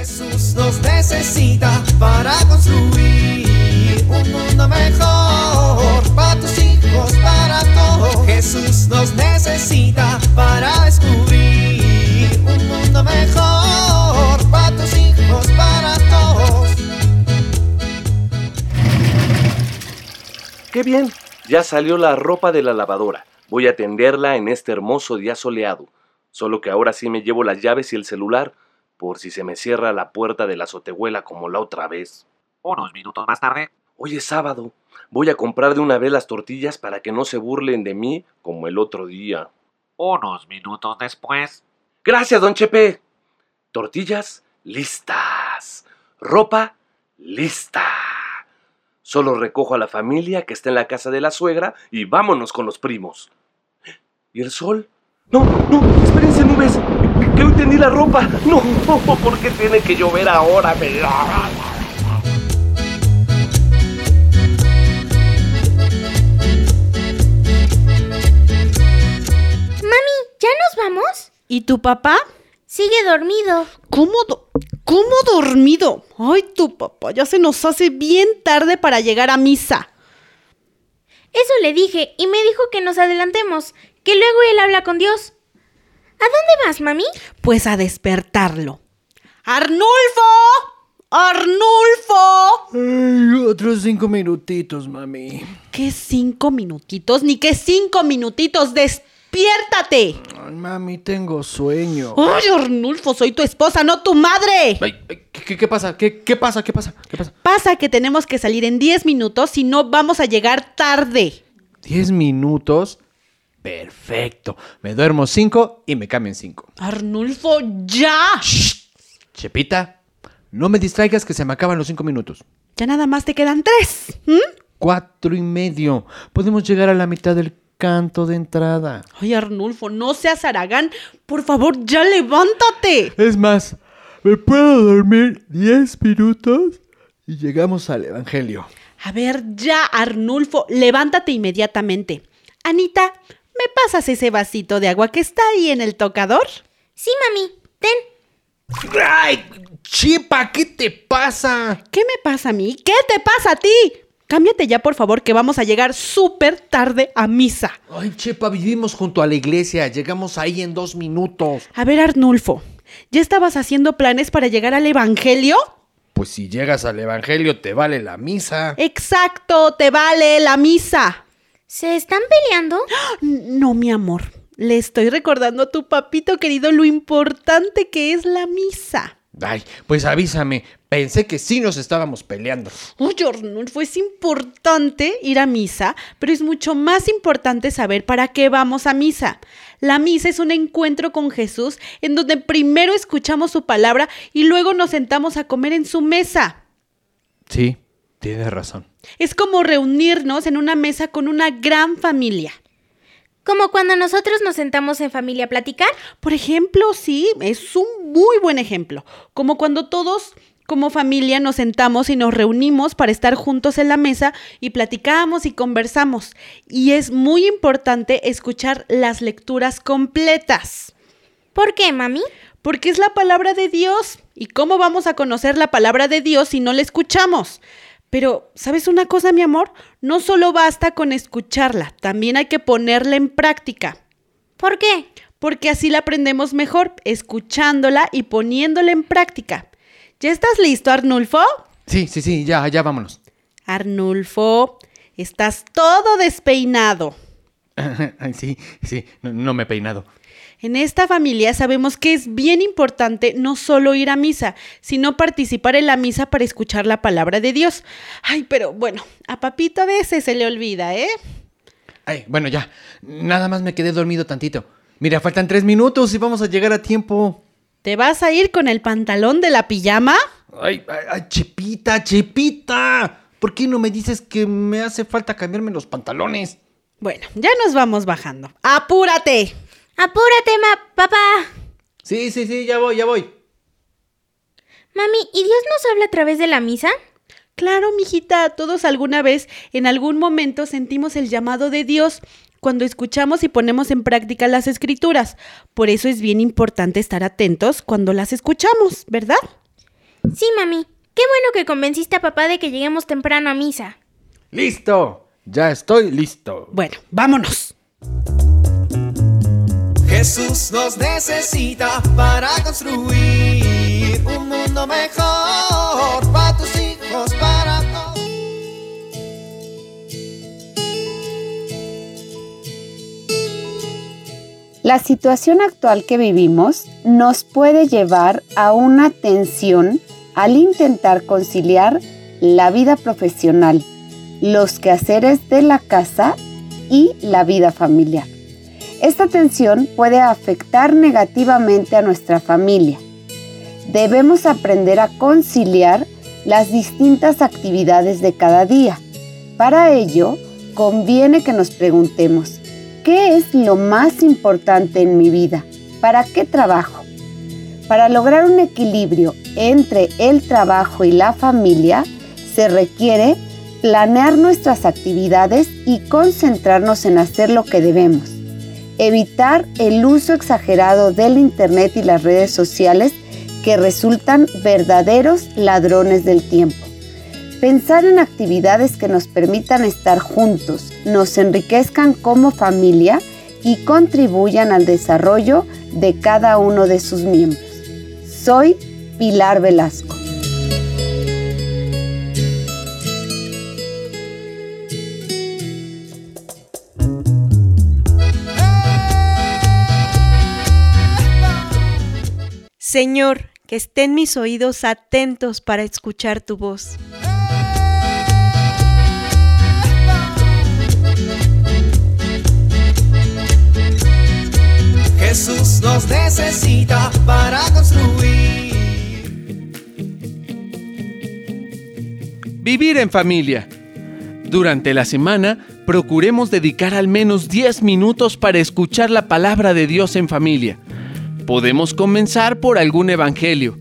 Jesús nos necesita para construir un mundo mejor para tus hijos, para todos. Jesús nos necesita para descubrir un mundo mejor para tus hijos, para todos. ¡Qué bien! Ya salió la ropa de la lavadora. Voy a tenderla en este hermoso día soleado. Solo que ahora sí me llevo las llaves y el celular, por si se me cierra la puerta de la azotehuela como la otra vez. Unos minutos más tarde. Hoy es sábado. Voy a comprar de una vez las tortillas para que no se burlen de mí como el otro día. Unos minutos después. Gracias, don Chepe. Tortillas listas. Ropa lista. Solo recojo a la familia que está en la casa de la suegra y vámonos con los primos. ¿Y el sol? No, no, espérense nubes. Que, que hoy tendí la ropa. No, ¿por qué tiene que llover ahora? Me- Mami, ¿ya nos vamos? ¿Y tu papá? Sigue dormido. ¿Cómo, do- ¿Cómo dormido? Ay, tu papá, ya se nos hace bien tarde para llegar a misa. Eso le dije y me dijo que nos adelantemos, que luego él habla con Dios. ¿A dónde vas, mami? Pues a despertarlo. ¡Arnulfo! ¡Arnulfo! Ay, otros cinco minutitos, mami. ¿Qué cinco minutitos? Ni qué cinco minutitos. ¡Despiértate! Ay, mami, tengo sueño. ¡Ay, Arnulfo! Soy tu esposa, no tu madre. Ay, ay, ¿qué, pasa? ¿Qué, ¿Qué pasa? ¿Qué pasa? ¿Qué pasa? Pasa que tenemos que salir en 10 minutos si no vamos a llegar tarde. ¿Diez minutos? Perfecto. Me duermo cinco y me cambio en cinco. Arnulfo, ya. Chepita, no me distraigas que se me acaban los cinco minutos. Ya nada más te quedan tres. ¿m? Cuatro y medio. Podemos llegar a la mitad del canto de entrada. Ay, Arnulfo, no seas Aragán. Por favor, ya levántate. Es más, ¿me puedo dormir diez minutos? Y llegamos al Evangelio. A ver, ya, Arnulfo, levántate inmediatamente. Anita, ¿me pasas ese vasito de agua que está ahí en el tocador? Sí, mami. Ten. ¡Ay! Chipa, ¿qué te pasa? ¿Qué me pasa a mí? ¿Qué te pasa a ti? Cámbiate ya, por favor, que vamos a llegar súper tarde a misa. Ay, Chepa, vivimos junto a la iglesia. Llegamos ahí en dos minutos. A ver, Arnulfo, ¿ya estabas haciendo planes para llegar al Evangelio? Pues si llegas al Evangelio, te vale la misa. Exacto, te vale la misa. ¿Se están peleando? No, mi amor, le estoy recordando a tu papito querido lo importante que es la misa. Ay, pues avísame. Pensé que sí nos estábamos peleando. Oye, Arnulfo, es importante ir a misa, pero es mucho más importante saber para qué vamos a misa. La misa es un encuentro con Jesús en donde primero escuchamos su palabra y luego nos sentamos a comer en su mesa. Sí, tienes razón. Es como reunirnos en una mesa con una gran familia. Como cuando nosotros nos sentamos en familia a platicar. Por ejemplo, sí, es un muy buen ejemplo. Como cuando todos como familia nos sentamos y nos reunimos para estar juntos en la mesa y platicamos y conversamos. Y es muy importante escuchar las lecturas completas. ¿Por qué, mami? Porque es la palabra de Dios. ¿Y cómo vamos a conocer la palabra de Dios si no la escuchamos? Pero, ¿sabes una cosa, mi amor? No solo basta con escucharla, también hay que ponerla en práctica. ¿Por qué? Porque así la aprendemos mejor, escuchándola y poniéndola en práctica. ¿Ya estás listo, Arnulfo? Sí, sí, sí, ya, ya vámonos. Arnulfo, estás todo despeinado. Ay, sí, sí, no, no me he peinado. En esta familia sabemos que es bien importante no solo ir a misa, sino participar en la misa para escuchar la palabra de Dios. Ay, pero bueno, a papito a veces se le olvida, ¿eh? Ay, bueno, ya. Nada más me quedé dormido tantito. Mira, faltan tres minutos y vamos a llegar a tiempo. ¿Te vas a ir con el pantalón de la pijama? Ay, ay, ay, Chepita, Chepita. ¿Por qué no me dices que me hace falta cambiarme los pantalones? Bueno, ya nos vamos bajando. ¡Apúrate! Apúrate, ma papá. Sí, sí, sí, ya voy, ya voy. Mami, ¿y Dios nos habla a través de la misa? Claro, mijita, todos alguna vez, en algún momento sentimos el llamado de Dios cuando escuchamos y ponemos en práctica las escrituras. Por eso es bien importante estar atentos cuando las escuchamos, ¿verdad? Sí, mami. Qué bueno que convenciste a papá de que lleguemos temprano a misa. ¡Listo! Ya estoy listo. Bueno, vámonos. Jesús nos necesita para construir un mundo mejor para tus hijos, para. La situación actual que vivimos nos puede llevar a una tensión al intentar conciliar la vida profesional, los quehaceres de la casa y la vida familiar. Esta tensión puede afectar negativamente a nuestra familia. Debemos aprender a conciliar las distintas actividades de cada día. Para ello, conviene que nos preguntemos, ¿qué es lo más importante en mi vida? ¿Para qué trabajo? Para lograr un equilibrio entre el trabajo y la familia, se requiere planear nuestras actividades y concentrarnos en hacer lo que debemos. Evitar el uso exagerado del Internet y las redes sociales que resultan verdaderos ladrones del tiempo. Pensar en actividades que nos permitan estar juntos, nos enriquezcan como familia y contribuyan al desarrollo de cada uno de sus miembros. Soy Pilar Velasco. Señor, que estén mis oídos atentos para escuchar tu voz. Jesús nos necesita para construir. Vivir en familia. Durante la semana, procuremos dedicar al menos 10 minutos para escuchar la palabra de Dios en familia. Podemos comenzar por algún evangelio.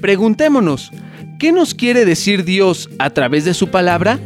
Preguntémonos, ¿qué nos quiere decir Dios a través de su palabra?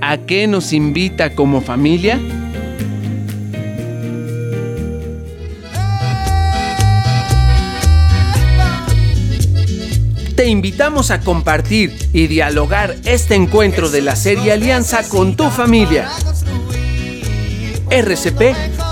¿A qué nos invita como familia? Te invitamos a compartir y dialogar este encuentro de la serie Alianza con tu familia. RCP